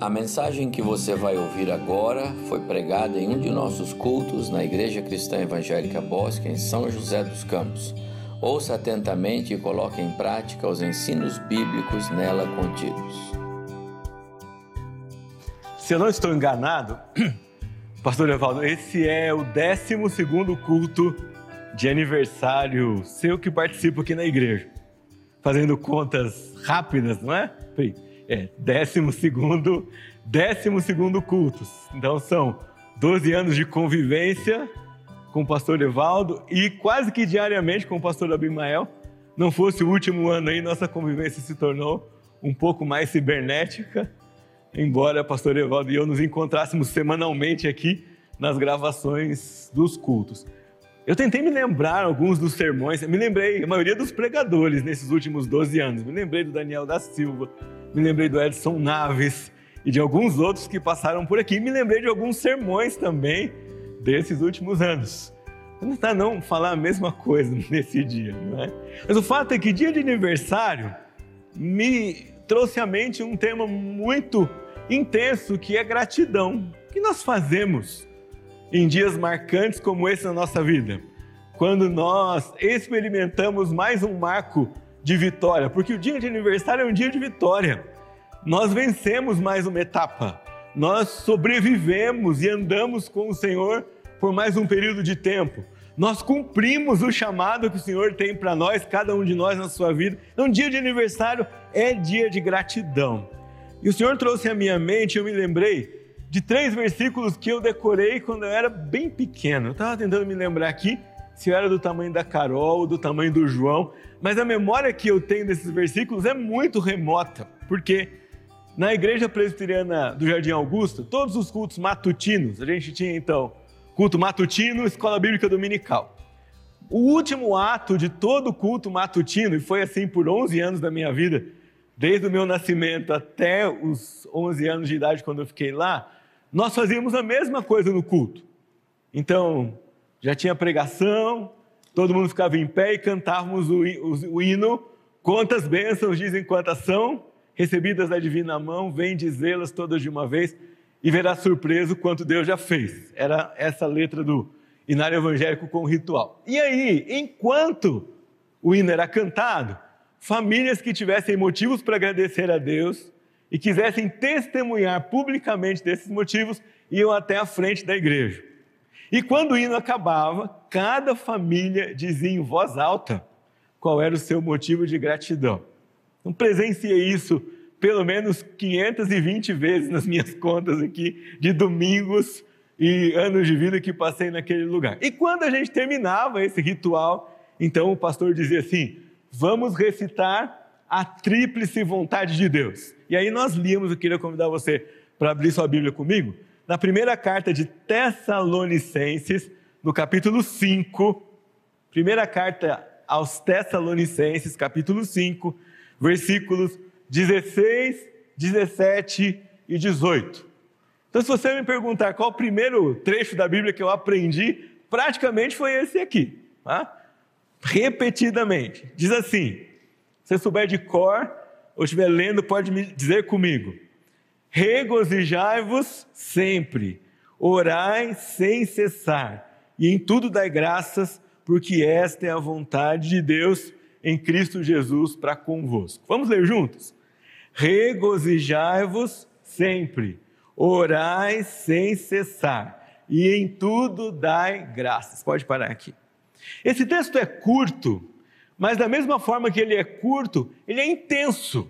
A mensagem que você vai ouvir agora foi pregada em um de nossos cultos na Igreja Cristã Evangélica Bosque, em São José dos Campos. Ouça atentamente e coloque em prática os ensinos bíblicos nela contidos. Se eu não estou enganado, Pastor Evaldo, esse é o 12 culto de aniversário seu que participo aqui na igreja. Fazendo contas rápidas, não é? É, décimo segundo, décimo segundo cultos. Então são 12 anos de convivência com o pastor Evaldo e quase que diariamente com o pastor Abimael. Não fosse o último ano aí, nossa convivência se tornou um pouco mais cibernética, embora o pastor Evaldo e eu nos encontrássemos semanalmente aqui nas gravações dos cultos. Eu tentei me lembrar alguns dos sermões, me lembrei, a maioria dos pregadores nesses últimos 12 anos. Me lembrei do Daniel da Silva, me lembrei do Edson Naves e de alguns outros que passaram por aqui. Me lembrei de alguns sermões também desses últimos anos. Não está não falar a mesma coisa nesse dia, não é? Mas o fato é que dia de aniversário me trouxe à mente um tema muito intenso que é gratidão. O que nós fazemos em dias marcantes como esse na nossa vida? Quando nós experimentamos mais um marco de vitória, porque o dia de aniversário é um dia de vitória. Nós vencemos mais uma etapa, nós sobrevivemos e andamos com o Senhor por mais um período de tempo. Nós cumprimos o chamado que o Senhor tem para nós, cada um de nós na sua vida. Então, dia de aniversário é dia de gratidão. E o Senhor trouxe à minha mente, eu me lembrei de três versículos que eu decorei quando eu era bem pequeno. Eu estava tentando me lembrar aqui se eu era do tamanho da Carol ou do tamanho do João, mas a memória que eu tenho desses versículos é muito remota, porque na igreja presbiteriana do Jardim Augusto, todos os cultos matutinos, a gente tinha então culto matutino, escola bíblica dominical. O último ato de todo culto matutino, e foi assim por 11 anos da minha vida, desde o meu nascimento até os 11 anos de idade, quando eu fiquei lá, nós fazíamos a mesma coisa no culto. Então, já tinha pregação, todo mundo ficava em pé e cantávamos o, o, o hino. Quantas bênçãos dizem quantas são, recebidas da divina mão, vem dizê-las todas de uma vez e verá surpreso quanto Deus já fez. Era essa letra do hinário evangélico com ritual. E aí, enquanto o hino era cantado, famílias que tivessem motivos para agradecer a Deus e quisessem testemunhar publicamente desses motivos iam até a frente da igreja. E quando o hino acabava, cada família dizia em voz alta qual era o seu motivo de gratidão. Então, presenciei isso pelo menos 520 vezes nas minhas contas aqui de domingos e anos de vida que passei naquele lugar. E quando a gente terminava esse ritual, então o pastor dizia assim: vamos recitar a tríplice vontade de Deus. E aí nós líamos, eu queria convidar você para abrir sua Bíblia comigo, na primeira carta de Tessalonicenses, no capítulo 5, primeira carta aos Tessalonicenses, capítulo 5, versículos 16, 17 e 18. Então, se você me perguntar qual o primeiro trecho da Bíblia que eu aprendi, praticamente foi esse aqui, tá? repetidamente. Diz assim: se souber de cor ou estiver lendo, pode me dizer comigo regozijai-vos sempre, orai sem cessar, e em tudo dai graças, porque esta é a vontade de Deus em Cristo Jesus para convosco. Vamos ler juntos? Regozijai-vos sempre, orai sem cessar, e em tudo dai graças. Pode parar aqui. Esse texto é curto, mas da mesma forma que ele é curto, ele é intenso.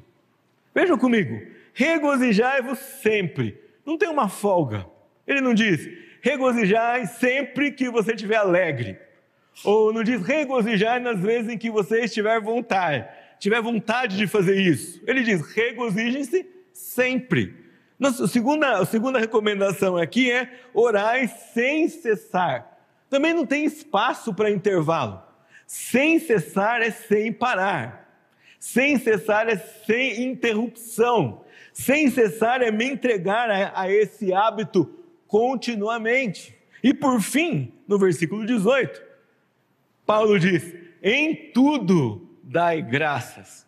Vejam comigo regozijai-vos sempre. Não tem uma folga. Ele não diz, regozijai sempre que você estiver alegre. Ou não diz, regozijai nas vezes em que você estiver vontade, tiver vontade de fazer isso. Ele diz, regozijem-se sempre. Nossa, a, segunda, a segunda recomendação aqui é orai sem cessar. Também não tem espaço para intervalo. Sem cessar é sem parar. Sem cessar é sem interrupção sem cessar é me entregar a, a esse hábito continuamente. E por fim, no versículo 18, Paulo diz: em tudo dai graças.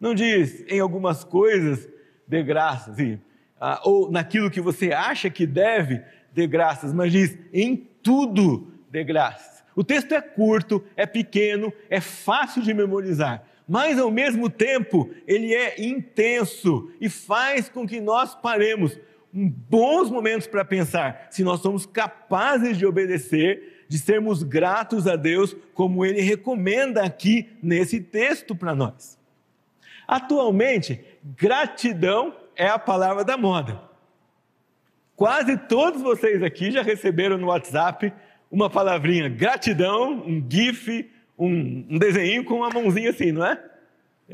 Não diz em algumas coisas dê graças. E ah, ou naquilo que você acha que deve, dê graças, mas diz em tudo dê graças. O texto é curto, é pequeno, é fácil de memorizar, mas ao mesmo tempo ele é intenso e faz com que nós paremos bons momentos para pensar se nós somos capazes de obedecer, de sermos gratos a Deus, como ele recomenda aqui nesse texto para nós. Atualmente, gratidão é a palavra da moda. Quase todos vocês aqui já receberam no WhatsApp uma palavrinha gratidão, um GIF, um, um desenho com uma mãozinha assim, não é?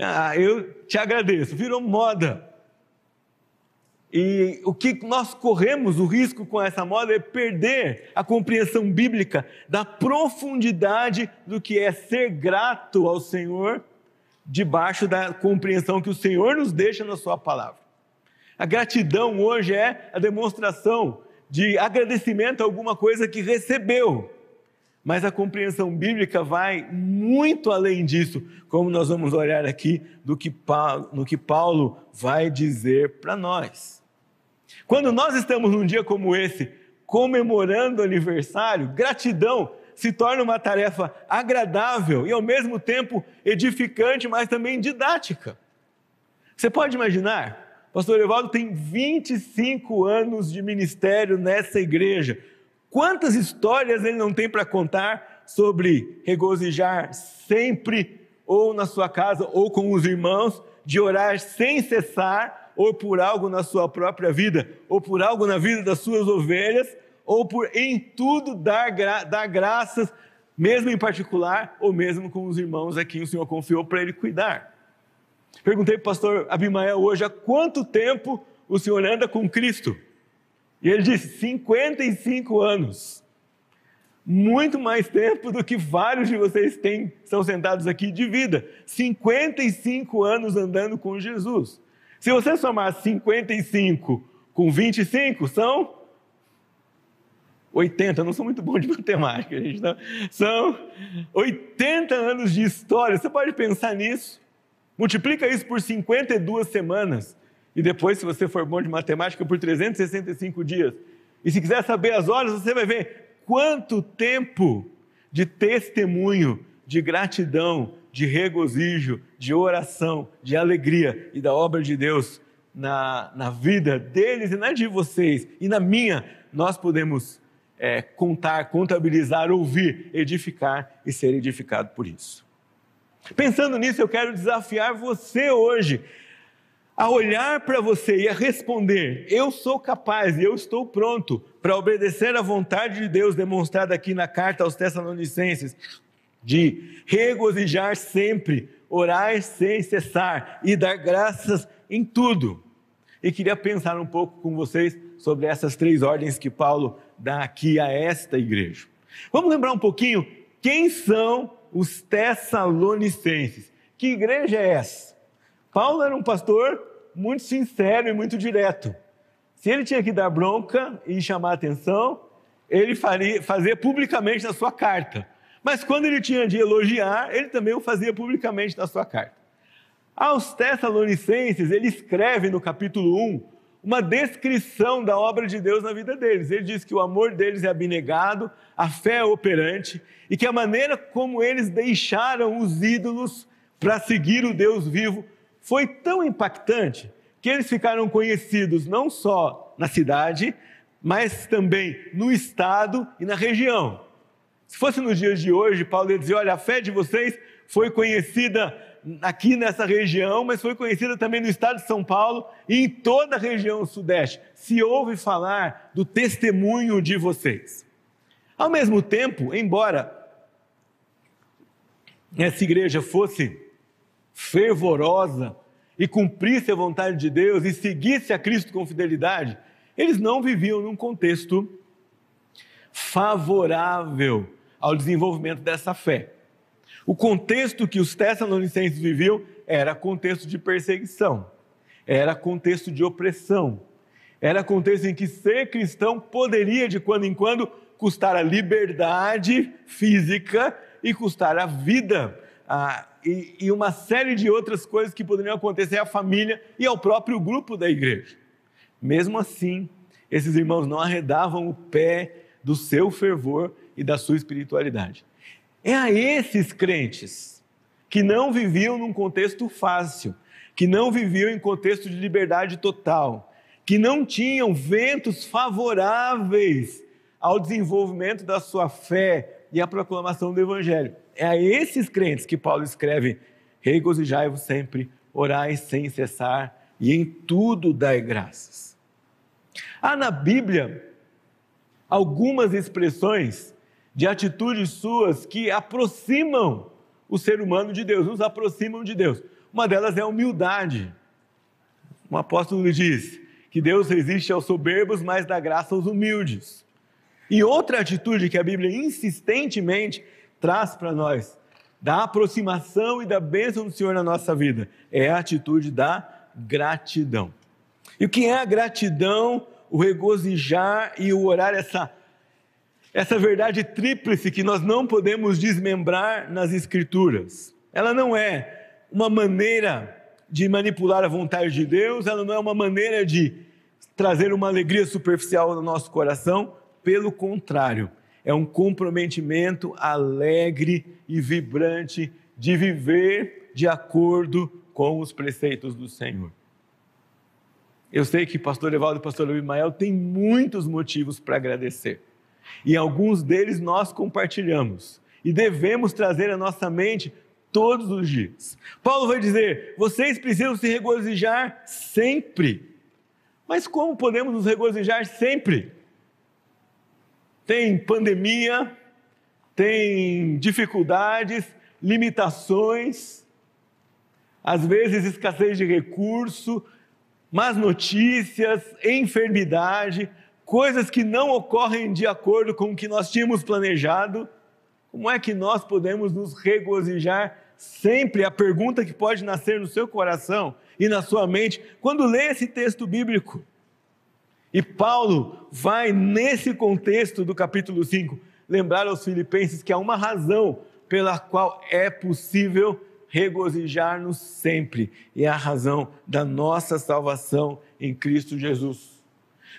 Ah, eu te agradeço. Virou moda. E o que nós corremos o risco com essa moda é perder a compreensão bíblica da profundidade do que é ser grato ao Senhor, debaixo da compreensão que o Senhor nos deixa na Sua palavra. A gratidão hoje é a demonstração de agradecimento a alguma coisa que recebeu. Mas a compreensão bíblica vai muito além disso, como nós vamos olhar aqui do que Paulo, no que Paulo vai dizer para nós. Quando nós estamos num dia como esse, comemorando aniversário, gratidão se torna uma tarefa agradável e ao mesmo tempo edificante, mas também didática. Você pode imaginar Pastor Evaldo tem 25 anos de ministério nessa igreja. Quantas histórias ele não tem para contar sobre regozijar sempre, ou na sua casa, ou com os irmãos, de orar sem cessar, ou por algo na sua própria vida, ou por algo na vida das suas ovelhas, ou por em tudo dar, gra dar graças, mesmo em particular, ou mesmo com os irmãos a quem o Senhor confiou para ele cuidar. Perguntei para o pastor Abimael hoje há quanto tempo o senhor anda com Cristo? E ele disse: 55 anos. Muito mais tempo do que vários de vocês têm, são sentados aqui de vida. 55 anos andando com Jesus. Se você somar 55 com 25, são 80. não sou muito bom de matemática, gente. Não. São 80 anos de história. Você pode pensar nisso. Multiplica isso por 52 semanas. E depois, se você for bom de matemática, por 365 dias. E se quiser saber as horas, você vai ver quanto tempo de testemunho, de gratidão, de regozijo, de oração, de alegria e da obra de Deus na, na vida deles e na de vocês e na minha, nós podemos é, contar, contabilizar, ouvir, edificar e ser edificado por isso. Pensando nisso, eu quero desafiar você hoje a olhar para você e a responder: Eu sou capaz e eu estou pronto para obedecer à vontade de Deus demonstrada aqui na carta aos Tessalonicenses, de regozijar sempre, orar sem cessar e dar graças em tudo. E queria pensar um pouco com vocês sobre essas três ordens que Paulo dá aqui a esta igreja. Vamos lembrar um pouquinho quem são os Tessalonicenses. Que igreja é essa? Paulo era um pastor muito sincero e muito direto. Se ele tinha que dar bronca e chamar atenção, ele faria, fazia publicamente na sua carta. Mas quando ele tinha de elogiar, ele também o fazia publicamente na sua carta. Aos Tessalonicenses, ele escreve no capítulo 1 uma descrição da obra de Deus na vida deles. Ele diz que o amor deles é abnegado, a fé é operante e que a maneira como eles deixaram os ídolos para seguir o Deus vivo foi tão impactante que eles ficaram conhecidos não só na cidade, mas também no estado e na região. Se fosse nos dias de hoje, Paulo ia dizer: olha, a fé de vocês foi conhecida aqui nessa região, mas foi conhecida também no estado de São Paulo e em toda a região sudeste. Se ouve falar do testemunho de vocês. Ao mesmo tempo, embora essa igreja fosse fervorosa e cumprisse a vontade de Deus e seguisse a Cristo com fidelidade, eles não viviam num contexto favorável ao desenvolvimento dessa fé. O contexto que os tessalonicenses viviam era contexto de perseguição, era contexto de opressão, era contexto em que ser cristão poderia, de quando em quando, custar a liberdade física e custar a vida. Ah, e, e uma série de outras coisas que poderiam acontecer à família e ao próprio grupo da igreja. Mesmo assim, esses irmãos não arredavam o pé do seu fervor e da sua espiritualidade. É a esses crentes que não viviam num contexto fácil, que não viviam em contexto de liberdade total, que não tinham ventos favoráveis ao desenvolvimento da sua fé e à proclamação do Evangelho. É a esses crentes que Paulo escreve: regozijai-vos sempre, orai sem cessar e em tudo dai graças. Há na Bíblia algumas expressões de atitudes suas que aproximam o ser humano de Deus, nos aproximam de Deus. Uma delas é a humildade. O apóstolo diz que Deus resiste aos soberbos, mas dá graça aos humildes. E outra atitude que a Bíblia insistentemente traz para nós, da aproximação e da bênção do Senhor na nossa vida, é a atitude da gratidão. E o que é a gratidão, o regozijar e o orar essa essa verdade tríplice que nós não podemos desmembrar nas Escrituras. Ela não é uma maneira de manipular a vontade de Deus, ela não é uma maneira de trazer uma alegria superficial no nosso coração, pelo contrário, é um comprometimento alegre e vibrante de viver de acordo com os preceitos do Senhor. Eu sei que pastor Evaldo e pastor Abimael têm muitos motivos para agradecer. E alguns deles nós compartilhamos. E devemos trazer à nossa mente todos os dias. Paulo vai dizer: vocês precisam se regozijar sempre. Mas como podemos nos regozijar sempre? Tem pandemia, tem dificuldades, limitações, às vezes escassez de recurso, más notícias, enfermidade, coisas que não ocorrem de acordo com o que nós tínhamos planejado, como é que nós podemos nos regozijar sempre? A pergunta que pode nascer no seu coração e na sua mente quando lê esse texto bíblico. E Paulo vai, nesse contexto do capítulo 5, lembrar aos filipenses que há uma razão pela qual é possível regozijar-nos sempre, e é a razão da nossa salvação em Cristo Jesus.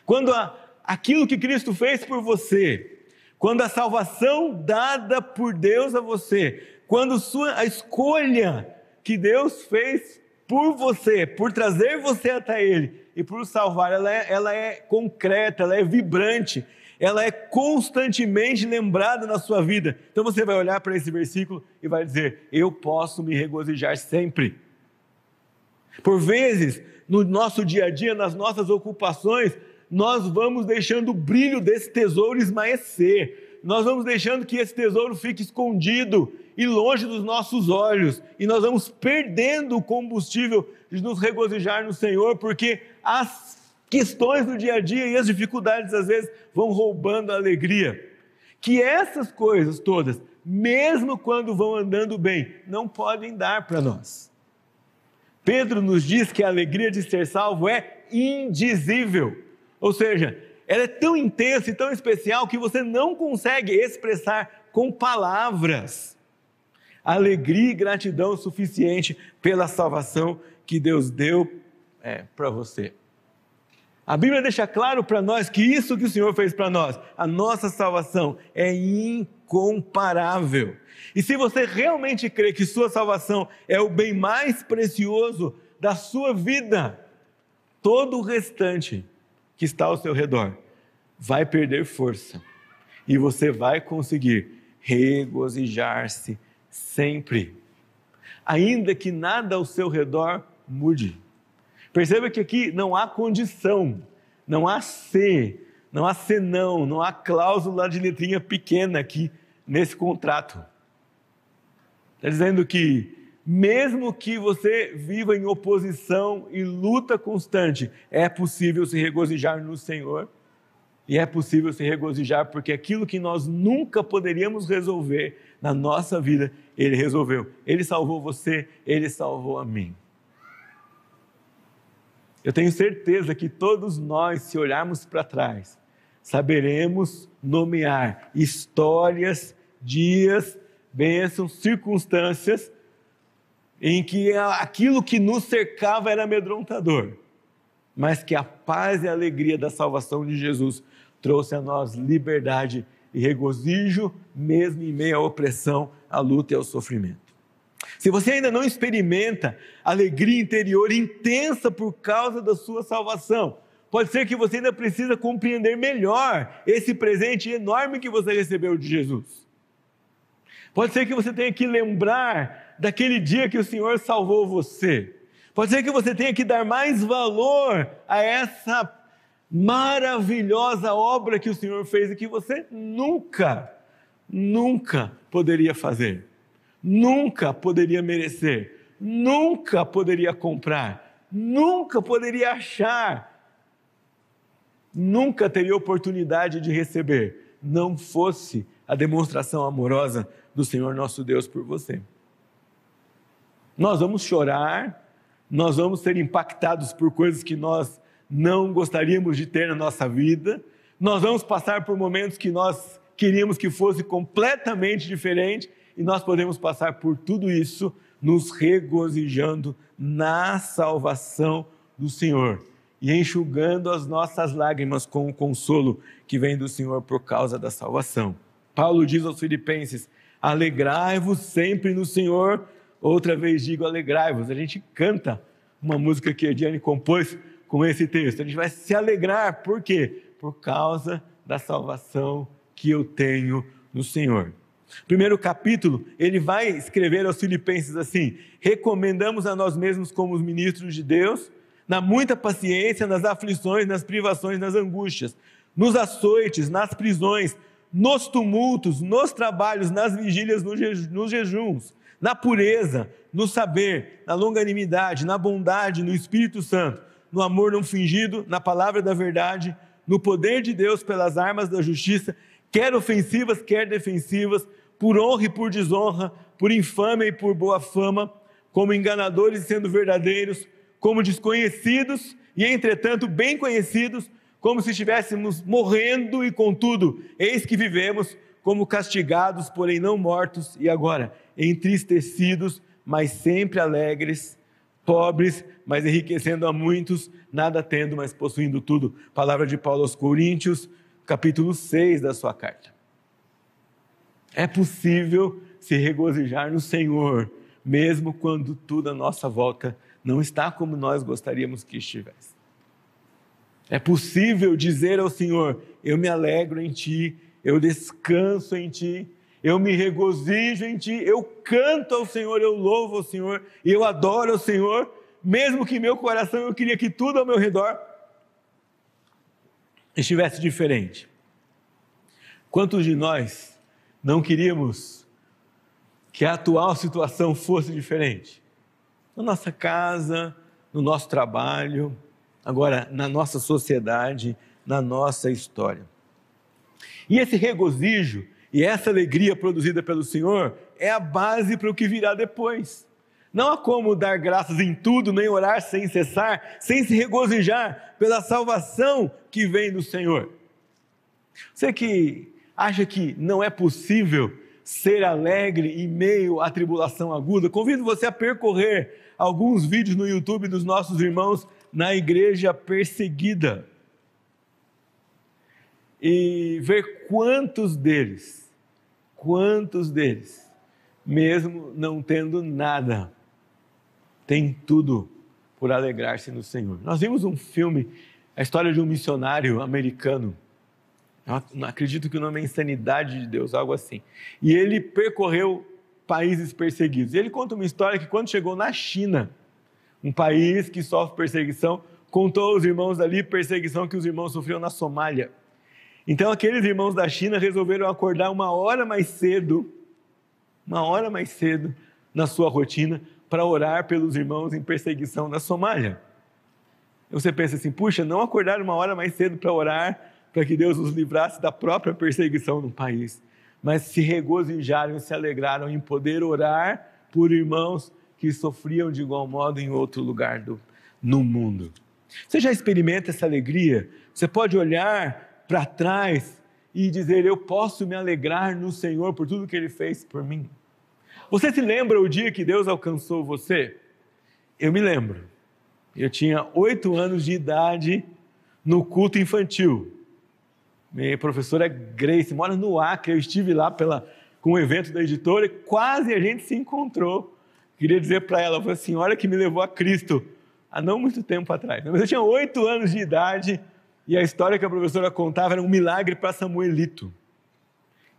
Quando a, aquilo que Cristo fez por você, quando a salvação dada por Deus a você, quando sua, a escolha que Deus fez por você, por trazer você até Ele e por salvar, ela é, ela é concreta, ela é vibrante, ela é constantemente lembrada na sua vida. Então você vai olhar para esse versículo e vai dizer: Eu posso me regozijar sempre. Por vezes, no nosso dia a dia, nas nossas ocupações, nós vamos deixando o brilho desse tesouro esmaecer, nós vamos deixando que esse tesouro fique escondido e longe dos nossos olhos, e nós vamos perdendo o combustível de nos regozijar no Senhor, porque as questões do dia a dia e as dificuldades às vezes vão roubando a alegria. Que essas coisas todas, mesmo quando vão andando bem, não podem dar para nós. Pedro nos diz que a alegria de ser salvo é indizível. Ou seja, ela é tão intensa e tão especial que você não consegue expressar com palavras alegria e gratidão suficiente pela salvação que Deus deu é, para você. A Bíblia deixa claro para nós que isso que o Senhor fez para nós, a nossa salvação, é incomparável. E se você realmente crê que sua salvação é o bem mais precioso da sua vida, todo o restante que está ao seu redor vai perder força e você vai conseguir regozijar-se sempre, ainda que nada ao seu redor mude. Perceba que aqui não há condição, não há se, não há senão, não há cláusula de letrinha pequena aqui nesse contrato. Está dizendo que mesmo que você viva em oposição e luta constante, é possível se regozijar no Senhor. E é possível se regozijar porque aquilo que nós nunca poderíamos resolver na nossa vida, Ele resolveu. Ele salvou você, Ele salvou a mim. Eu tenho certeza que todos nós, se olharmos para trás, saberemos nomear histórias, dias, bênçãos, circunstâncias em que aquilo que nos cercava era amedrontador. mas que a paz e a alegria da salvação de Jesus trouxe a nós liberdade e regozijo, mesmo em meio à opressão, à luta e ao sofrimento. Se você ainda não experimenta alegria interior intensa por causa da sua salvação, pode ser que você ainda precisa compreender melhor esse presente enorme que você recebeu de Jesus. Pode ser que você tenha que lembrar daquele dia que o Senhor salvou você. Pode ser que você tenha que dar mais valor a essa maravilhosa obra que o Senhor fez e que você nunca, nunca poderia fazer, nunca poderia merecer, nunca poderia comprar, nunca poderia achar, nunca teria oportunidade de receber, não fosse a demonstração amorosa do Senhor nosso Deus por você. Nós vamos chorar, nós vamos ser impactados por coisas que nós não gostaríamos de ter na nossa vida. Nós vamos passar por momentos que nós queríamos que fosse completamente diferente e nós podemos passar por tudo isso nos regozijando na salvação do Senhor e enxugando as nossas lágrimas com o consolo que vem do Senhor por causa da salvação. Paulo diz aos Filipenses: Alegrai-vos sempre no Senhor. Outra vez digo alegrai-vos. A gente canta uma música que a Ediane compôs com esse texto. A gente vai se alegrar, por quê? Por causa da salvação que eu tenho no Senhor. Primeiro capítulo, ele vai escrever aos Filipenses assim: recomendamos a nós mesmos como os ministros de Deus, na muita paciência, nas aflições, nas privações, nas angústias, nos açoites, nas prisões, nos tumultos, nos trabalhos, nas vigílias, nos jejuns, na pureza, no saber, na longanimidade, na bondade, no Espírito Santo no amor não fingido, na palavra da verdade, no poder de Deus pelas armas da justiça, quer ofensivas, quer defensivas, por honra e por desonra, por infâmia e por boa fama, como enganadores e sendo verdadeiros, como desconhecidos e entretanto bem conhecidos, como se estivéssemos morrendo e contudo, eis que vivemos como castigados, porém não mortos, e agora entristecidos, mas sempre alegres, pobres, mas enriquecendo a muitos, nada tendo, mas possuindo tudo. Palavra de Paulo aos Coríntios, capítulo 6 da sua carta. É possível se regozijar no Senhor, mesmo quando tudo à nossa volta não está como nós gostaríamos que estivesse. É possível dizer ao Senhor: Eu me alegro em Ti, eu descanso em Ti, eu me regozijo em Ti, eu canto ao Senhor, eu louvo ao Senhor, eu adoro ao Senhor, mesmo que meu coração eu queria que tudo ao meu redor estivesse diferente. Quantos de nós não queríamos que a atual situação fosse diferente? Na nossa casa, no nosso trabalho, agora na nossa sociedade, na nossa história. E esse regozijo e essa alegria produzida pelo Senhor é a base para o que virá depois. Não há como dar graças em tudo, nem orar sem cessar, sem se regozijar pela salvação que vem do Senhor. Você que acha que não é possível ser alegre em meio à tribulação aguda, convido você a percorrer alguns vídeos no YouTube dos nossos irmãos na igreja perseguida e ver quantos deles, quantos deles, mesmo não tendo nada, tem tudo por alegrar-se no Senhor. Nós vimos um filme, a história de um missionário americano. Eu acredito que o nome é Insanidade de Deus, algo assim. E ele percorreu países perseguidos. E ele conta uma história que quando chegou na China, um país que sofre perseguição, contou aos irmãos ali perseguição que os irmãos sofriam na Somália. Então aqueles irmãos da China resolveram acordar uma hora mais cedo, uma hora mais cedo na sua rotina para orar pelos irmãos em perseguição na Somália. Você pensa assim, puxa, não acordar uma hora mais cedo para orar para que Deus os livrasse da própria perseguição no país, mas se regozijaram se alegraram em poder orar por irmãos que sofriam de igual modo em outro lugar do, no mundo. Você já experimenta essa alegria? Você pode olhar para trás e dizer: Eu posso me alegrar no Senhor por tudo que Ele fez por mim. Você se lembra o dia que Deus alcançou você? Eu me lembro. Eu tinha oito anos de idade no culto infantil. Minha professora Grace mora no Acre, eu estive lá pela, com o evento da editora e quase a gente se encontrou. Queria dizer para ela, foi a senhora que me levou a Cristo há não muito tempo atrás. Mas eu tinha oito anos de idade e a história que a professora contava era um milagre para Samuelito.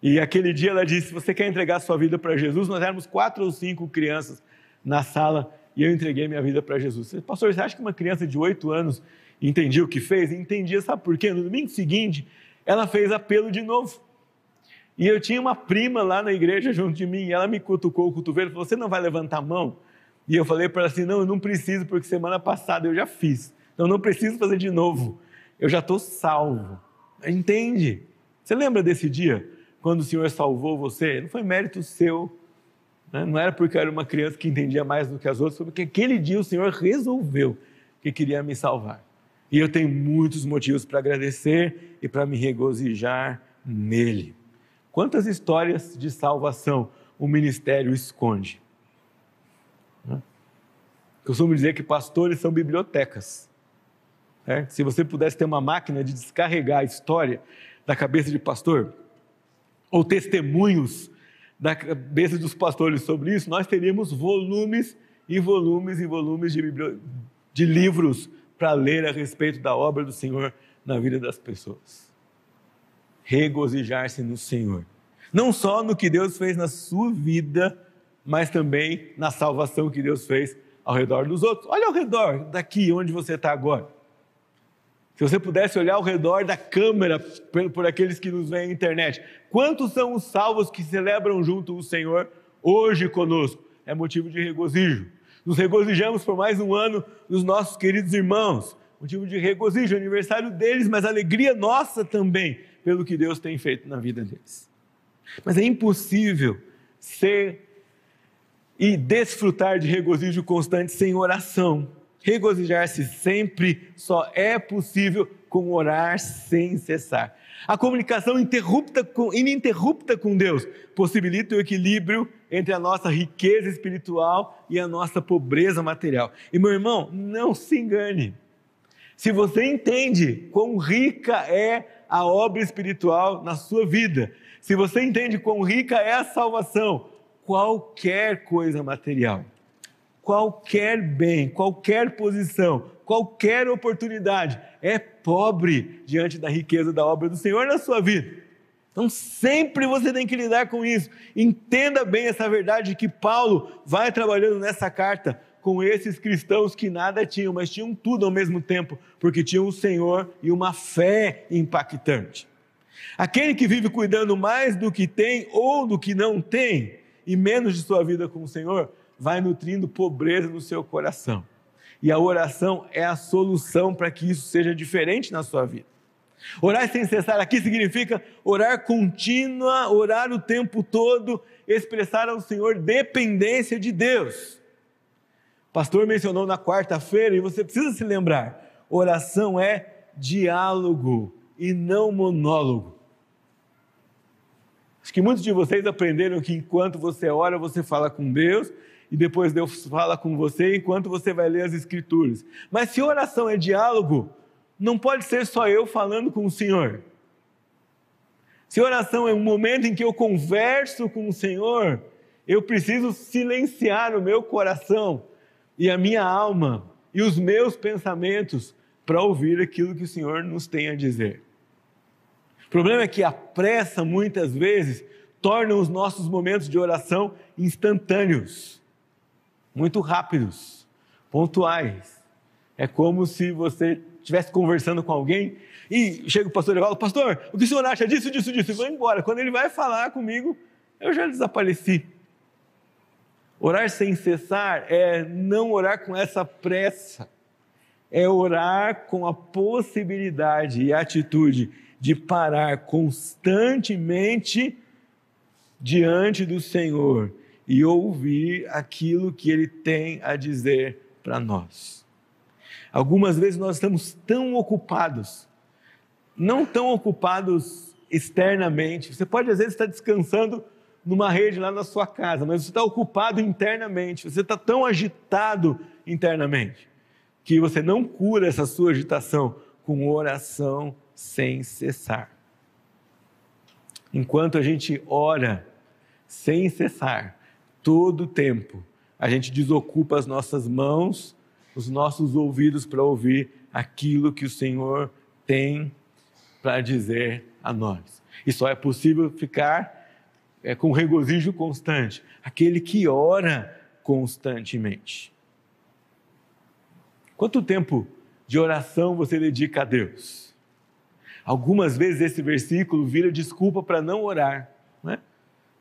E aquele dia ela disse: Você quer entregar sua vida para Jesus? Nós éramos quatro ou cinco crianças na sala e eu entreguei minha vida para Jesus. Pastor, você acha que uma criança de oito anos entendia o que fez? Entendia, sabe por quê? No domingo seguinte, ela fez apelo de novo. E eu tinha uma prima lá na igreja junto de mim, e ela me cutucou o cotovelo e falou: Você não vai levantar a mão? E eu falei para ela assim: Não, eu não preciso, porque semana passada eu já fiz. Então não preciso fazer de novo. Eu já estou salvo. Entende? Você lembra desse dia? Quando o Senhor salvou você? Não foi mérito seu, né? Não era porque eu era uma criança que entendia mais do que as outras, foi porque aquele dia o Senhor resolveu que queria me salvar. E eu tenho muitos motivos para agradecer e para me regozijar nele. Quantas histórias de salvação o ministério esconde? Eu costumo dizer que pastores são bibliotecas. É? Se você pudesse ter uma máquina de descarregar a história da cabeça de pastor, ou testemunhos da cabeça dos pastores sobre isso, nós teríamos volumes e volumes e volumes de, de livros para ler a respeito da obra do Senhor na vida das pessoas. Regozijar-se no Senhor. Não só no que Deus fez na sua vida, mas também na salvação que Deus fez ao redor dos outros. Olha ao redor daqui onde você está agora. Se você pudesse olhar ao redor da câmera por, aqueles que nos veem na internet, quantos são os salvos que celebram junto o Senhor hoje conosco? É motivo de regozijo. Nos regozijamos por mais um ano dos nossos queridos irmãos. Motivo de regozijo, aniversário deles, mas alegria nossa também pelo que Deus tem feito na vida deles. Mas é impossível ser e desfrutar de regozijo constante sem oração. Regozijar-se sempre só é possível com orar sem cessar. A comunicação com, ininterrupta com Deus possibilita o equilíbrio entre a nossa riqueza espiritual e a nossa pobreza material. E meu irmão, não se engane. Se você entende quão rica é a obra espiritual na sua vida, se você entende quão rica é a salvação, qualquer coisa material qualquer bem, qualquer posição, qualquer oportunidade é pobre diante da riqueza da obra do Senhor na sua vida. Então sempre você tem que lidar com isso. Entenda bem essa verdade que Paulo vai trabalhando nessa carta com esses cristãos que nada tinham, mas tinham tudo ao mesmo tempo, porque tinham o Senhor e uma fé impactante. Aquele que vive cuidando mais do que tem ou do que não tem, e menos de sua vida com o Senhor, vai nutrindo pobreza no seu coração. E a oração é a solução para que isso seja diferente na sua vida. Orar sem cessar aqui significa orar contínua, orar o tempo todo, expressar ao Senhor dependência de Deus. O pastor mencionou na quarta-feira e você precisa se lembrar: oração é diálogo e não monólogo. Acho que muitos de vocês aprenderam que enquanto você ora, você fala com Deus, e depois Deus fala com você enquanto você vai ler as Escrituras. Mas se oração é diálogo, não pode ser só eu falando com o Senhor. Se oração é um momento em que eu converso com o Senhor, eu preciso silenciar o meu coração e a minha alma e os meus pensamentos para ouvir aquilo que o Senhor nos tem a dizer. O problema é que a pressa, muitas vezes, torna os nossos momentos de oração instantâneos muito rápidos, pontuais. É como se você estivesse conversando com alguém e chega o pastor e fala: Pastor, o que o senhor acha disso, disso, disso? E vai embora. Quando ele vai falar comigo, eu já desapareci. Orar sem cessar é não orar com essa pressa, é orar com a possibilidade e atitude de parar constantemente diante do Senhor e ouvir aquilo que Ele tem a dizer para nós. Algumas vezes nós estamos tão ocupados, não tão ocupados externamente. Você pode às vezes estar descansando numa rede lá na sua casa, mas você está ocupado internamente, você está tão agitado internamente, que você não cura essa sua agitação com oração sem cessar. Enquanto a gente ora sem cessar, todo o tempo, a gente desocupa as nossas mãos, os nossos ouvidos para ouvir aquilo que o Senhor tem para dizer a nós. E só é possível ficar é, com regozijo constante aquele que ora constantemente. Quanto tempo de oração você dedica a Deus? Algumas vezes esse versículo vira desculpa para não orar. Né?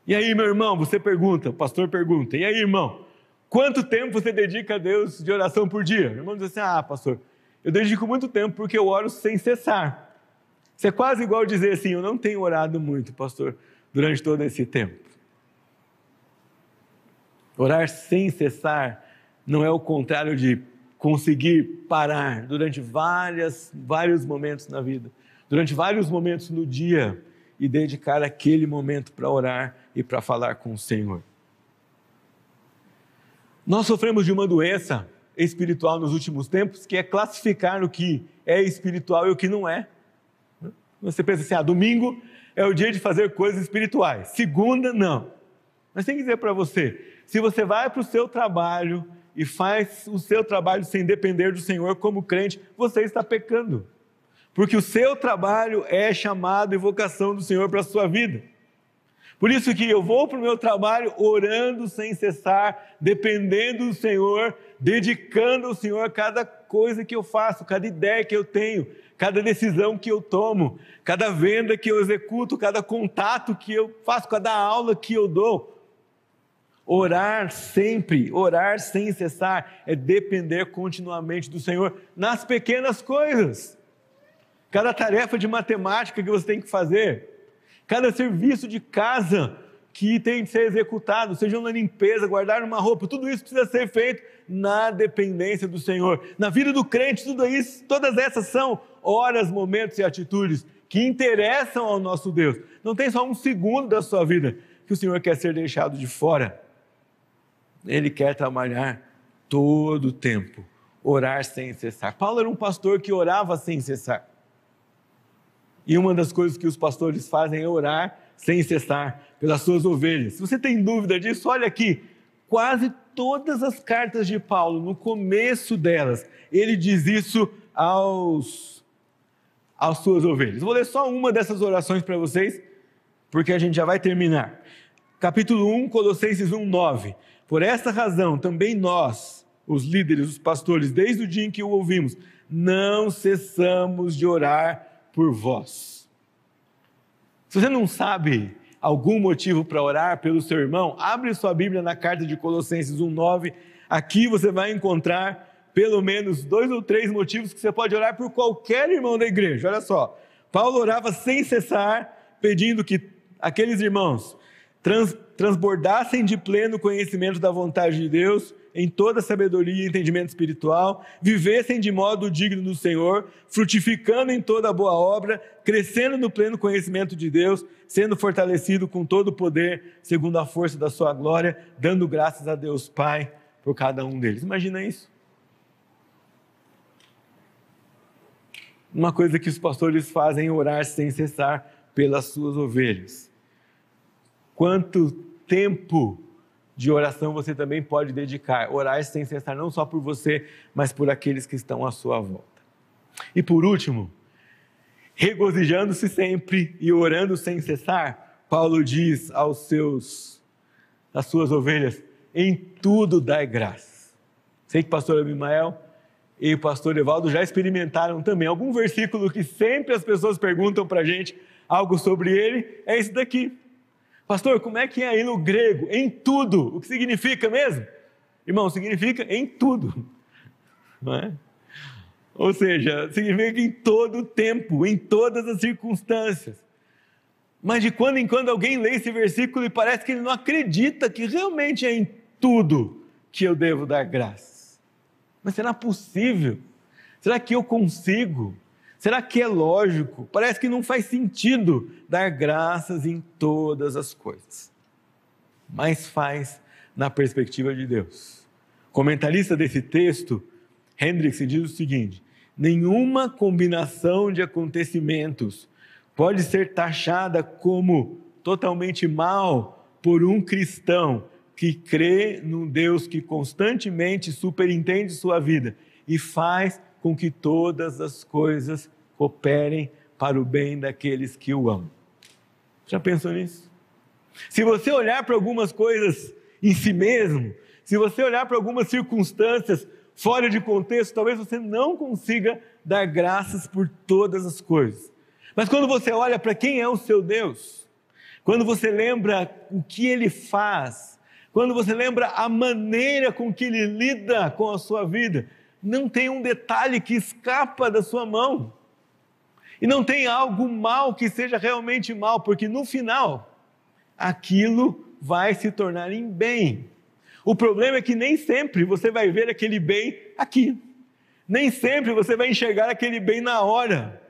E aí, meu irmão, você pergunta, o pastor pergunta, e aí, irmão, quanto tempo você dedica a Deus de oração por dia? O irmão diz assim: ah, pastor, eu dedico muito tempo porque eu oro sem cessar. Isso é quase igual dizer assim: eu não tenho orado muito, pastor, durante todo esse tempo. Orar sem cessar não é o contrário de conseguir parar durante várias, vários momentos na vida, durante vários momentos no dia e dedicar aquele momento para orar e para falar com o Senhor. Nós sofremos de uma doença espiritual nos últimos tempos, que é classificar o que é espiritual e o que não é. Você pensa assim, ah, domingo é o dia de fazer coisas espirituais, segunda, não. Mas tem que dizer para você, se você vai para o seu trabalho e faz o seu trabalho sem depender do Senhor como crente, você está pecando. Porque o seu trabalho é chamado e vocação do Senhor para a sua vida. Por isso que eu vou para o meu trabalho orando sem cessar, dependendo do Senhor, dedicando ao Senhor cada coisa que eu faço, cada ideia que eu tenho, cada decisão que eu tomo, cada venda que eu executo, cada contato que eu faço, cada aula que eu dou. Orar sempre, orar sem cessar, é depender continuamente do Senhor nas pequenas coisas. Cada tarefa de matemática que você tem que fazer, cada serviço de casa que tem de ser executado, seja na limpeza, guardar uma roupa, tudo isso precisa ser feito na dependência do Senhor. Na vida do crente, tudo isso, todas essas são horas, momentos e atitudes que interessam ao nosso Deus. Não tem só um segundo da sua vida que o Senhor quer ser deixado de fora. Ele quer trabalhar todo o tempo, orar sem cessar. Paulo era um pastor que orava sem cessar. E uma das coisas que os pastores fazem é orar sem cessar pelas suas ovelhas. Se você tem dúvida disso, olha aqui. Quase todas as cartas de Paulo, no começo delas, ele diz isso aos às suas ovelhas. Vou ler só uma dessas orações para vocês, porque a gente já vai terminar. Capítulo 1, Colossenses 1, 9. Por esta razão, também nós, os líderes, os pastores, desde o dia em que o ouvimos, não cessamos de orar por vós. Se você não sabe algum motivo para orar pelo seu irmão, abre sua Bíblia na carta de Colossenses 1:9. Aqui você vai encontrar pelo menos dois ou três motivos que você pode orar por qualquer irmão da igreja. Olha só. Paulo orava sem cessar, pedindo que aqueles irmãos trans, transbordassem de pleno conhecimento da vontade de Deus em toda sabedoria e entendimento espiritual, vivessem de modo digno do Senhor, frutificando em toda boa obra, crescendo no pleno conhecimento de Deus, sendo fortalecido com todo o poder, segundo a força da sua glória, dando graças a Deus Pai por cada um deles. Imagina isso. Uma coisa que os pastores fazem é orar sem cessar pelas suas ovelhas. Quanto tempo de oração você também pode dedicar. Orar sem cessar, não só por você, mas por aqueles que estão à sua volta. E por último, regozijando-se sempre e orando sem cessar, Paulo diz aos seus, às suas ovelhas: em tudo dai graça. Sei que o pastor Abimael e o pastor Evaldo já experimentaram também algum versículo que sempre as pessoas perguntam para a gente algo sobre ele, é esse daqui. Pastor, como é que é aí no grego? Em tudo. O que significa mesmo? Irmão, significa em tudo. Não é? Ou seja, significa em todo o tempo, em todas as circunstâncias. Mas de quando em quando alguém lê esse versículo e parece que ele não acredita que realmente é em tudo que eu devo dar graças. Mas será possível? Será que eu consigo? Será que é lógico? Parece que não faz sentido dar graças em todas as coisas. Mas faz na perspectiva de Deus. Comentarista desse texto Hendricks diz o seguinte: nenhuma combinação de acontecimentos pode ser taxada como totalmente mal por um cristão que crê num Deus que constantemente superintende sua vida e faz com que todas as coisas cooperem para o bem daqueles que o amam. Já pensou nisso? Se você olhar para algumas coisas em si mesmo, se você olhar para algumas circunstâncias fora de contexto, talvez você não consiga dar graças por todas as coisas. Mas quando você olha para quem é o seu Deus, quando você lembra o que ele faz, quando você lembra a maneira com que ele lida com a sua vida, não tem um detalhe que escapa da sua mão. E não tem algo mal que seja realmente mal, porque no final, aquilo vai se tornar em bem. O problema é que nem sempre você vai ver aquele bem aqui. Nem sempre você vai enxergar aquele bem na hora.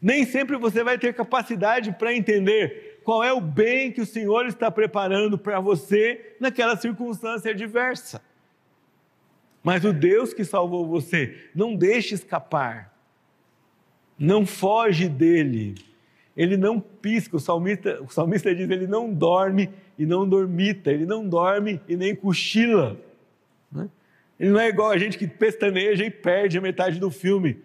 Nem sempre você vai ter capacidade para entender qual é o bem que o Senhor está preparando para você naquela circunstância adversa. Mas o Deus que salvou você, não deixe escapar. Não foge dele. Ele não pisca. O salmista, o salmista diz: ele não dorme e não dormita, ele não dorme e nem cochila. Né? Ele não é igual a gente que pestaneja e perde a metade do filme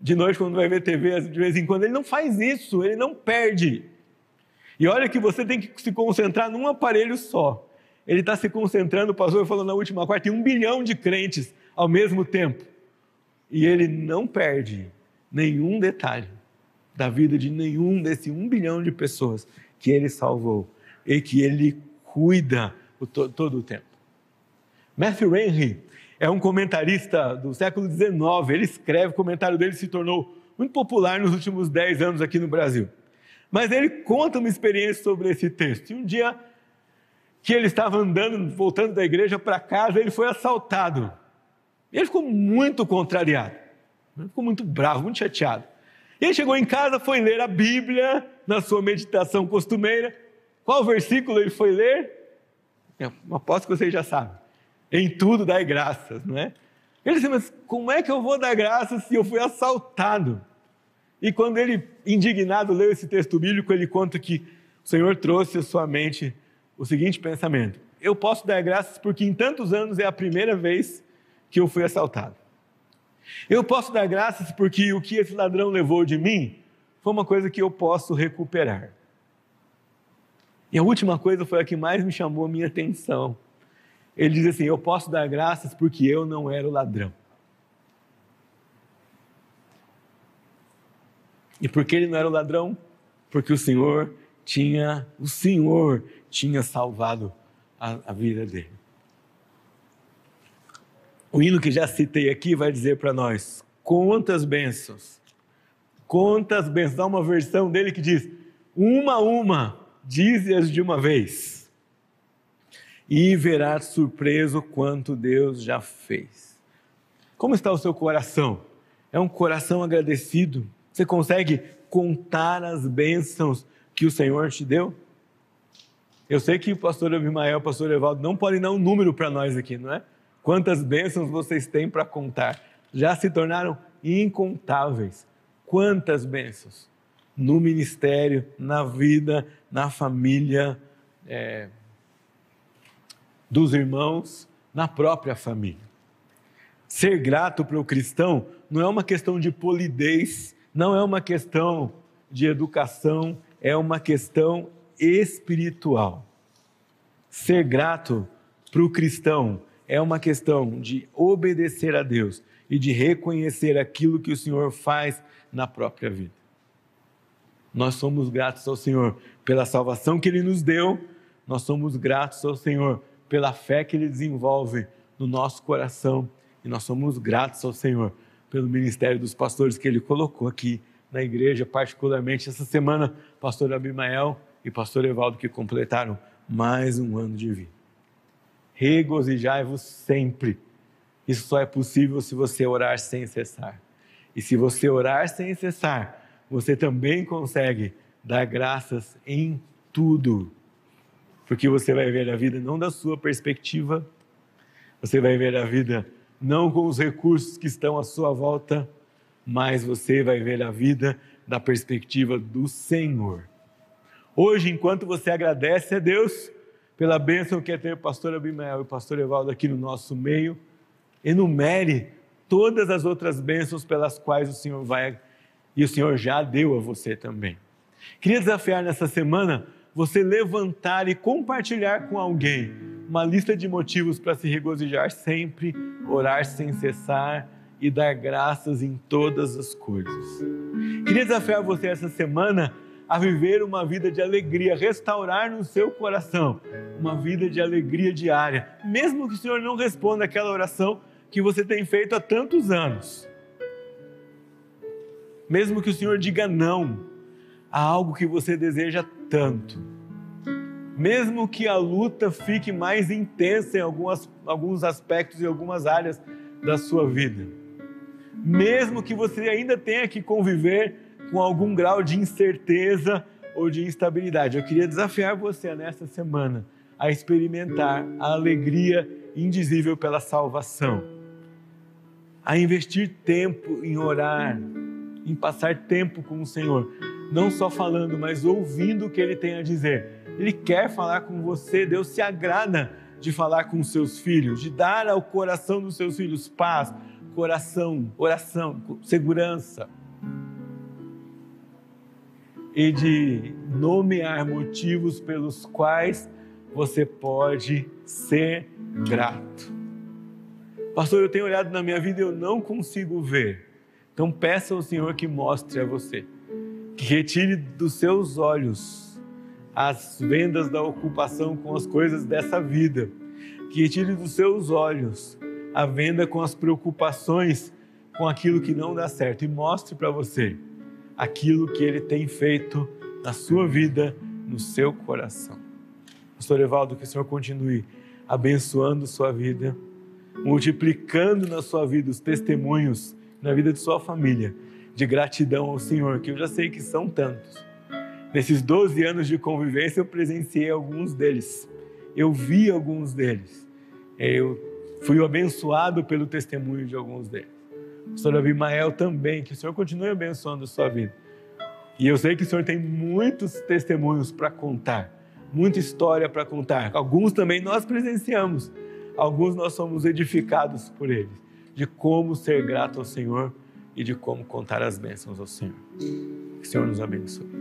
de noite quando vai ver TV de vez em quando. Ele não faz isso, ele não perde. E olha que você tem que se concentrar num aparelho só. Ele está se concentrando, o pastor falou na última quarta, em um bilhão de crentes ao mesmo tempo. E ele não perde nenhum detalhe da vida de nenhum desse um bilhão de pessoas que ele salvou e que ele cuida o to todo o tempo. Matthew Henry é um comentarista do século XIX. Ele escreve, o comentário dele se tornou muito popular nos últimos dez anos aqui no Brasil. Mas ele conta uma experiência sobre esse texto. E um dia que ele estava andando, voltando da igreja para casa, ele foi assaltado. Ele ficou muito contrariado, ficou muito bravo, muito chateado. E ele chegou em casa, foi ler a Bíblia na sua meditação costumeira qual versículo ele foi ler? Eu aposto que vocês já sabem. Em tudo dai graças, não é? Ele disse, mas como é que eu vou dar graças se eu fui assaltado? E quando ele, indignado, leu esse texto bíblico, ele conta que o Senhor trouxe à sua mente o seguinte pensamento: Eu posso dar graças porque em tantos anos é a primeira vez que eu fui assaltado. Eu posso dar graças porque o que esse ladrão levou de mim foi uma coisa que eu posso recuperar. E a última coisa foi a que mais me chamou a minha atenção. Ele diz assim: Eu posso dar graças porque eu não era o ladrão. E por que ele não era o ladrão? Porque o Senhor tinha, o Senhor tinha salvado a, a vida dele. O hino que já citei aqui vai dizer para nós: quantas bênçãos, quantas bênçãos. Há uma versão dele que diz: uma a uma dize-as de uma vez, e verás surpreso quanto Deus já fez. Como está o seu coração? É um coração agradecido? Você consegue contar as bênçãos que o Senhor te deu? Eu sei que o pastor Abimael o pastor Evaldo não podem dar um número para nós aqui, não é? Quantas bênçãos vocês têm para contar? Já se tornaram incontáveis. Quantas bênçãos no ministério, na vida, na família é, dos irmãos, na própria família. Ser grato para o cristão não é uma questão de polidez, não é uma questão de educação, é uma questão espiritual. Ser grato para o cristão é uma questão de obedecer a Deus e de reconhecer aquilo que o Senhor faz na própria vida. Nós somos gratos ao Senhor pela salvação que Ele nos deu, nós somos gratos ao Senhor pela fé que Ele desenvolve no nosso coração e nós somos gratos ao Senhor pelo ministério dos pastores que Ele colocou aqui na igreja, particularmente essa semana, pastor Abimael e pastor Evaldo, que completaram mais um ano de vida. Regozijai-vos sempre. Isso só é possível se você orar sem cessar. E se você orar sem cessar, você também consegue dar graças em tudo. Porque você vai ver a vida não da sua perspectiva, você vai ver a vida não com os recursos que estão à sua volta, mas você vai ver a vida da perspectiva do Senhor. Hoje, enquanto você agradece a Deus pela bênção que é ter o pastor Abimael e o pastor Evaldo aqui no nosso meio, enumere todas as outras bênçãos pelas quais o Senhor vai e o Senhor já deu a você também. Queria desafiar nessa semana você levantar e compartilhar com alguém uma lista de motivos para se regozijar sempre, orar sem cessar e dar graças em todas as coisas. Queria desafiar você essa semana a viver uma vida de alegria, restaurar no seu coração uma vida de alegria diária, mesmo que o Senhor não responda aquela oração que você tem feito há tantos anos. Mesmo que o Senhor diga não a algo que você deseja tanto. Mesmo que a luta fique mais intensa em algumas, alguns aspectos e algumas áreas da sua vida. Mesmo que você ainda tenha que conviver com algum grau de incerteza ou de instabilidade. Eu queria desafiar você nesta semana a experimentar a alegria indizível pela salvação, a investir tempo em orar, em passar tempo com o Senhor, não só falando, mas ouvindo o que Ele tem a dizer. Ele quer falar com você, Deus se agrada de falar com seus filhos, de dar ao coração dos seus filhos paz, coração, oração, segurança. E de nomear motivos pelos quais você pode ser grato. Pastor, eu tenho olhado na minha vida e eu não consigo ver. Então peça ao Senhor que mostre a você, que retire dos seus olhos as vendas da ocupação com as coisas dessa vida, que retire dos seus olhos a venda com as preocupações com aquilo que não dá certo e mostre para você aquilo que ele tem feito na sua vida, no seu coração. Pastor Evaldo, que o Senhor continue abençoando sua vida, multiplicando na sua vida os testemunhos na vida de sua família de gratidão ao Senhor, que eu já sei que são tantos. Nesses 12 anos de convivência, eu presenciei alguns deles, eu vi alguns deles, eu fui abençoado pelo testemunho de alguns deles. Pastor Abimael também, que o Senhor continue abençoando a sua vida. E eu sei que o Senhor tem muitos testemunhos para contar muita história para contar. Alguns também nós presenciamos, alguns nós somos edificados por eles, de como ser grato ao Senhor e de como contar as bênçãos ao Senhor. Que o Senhor nos abençoe.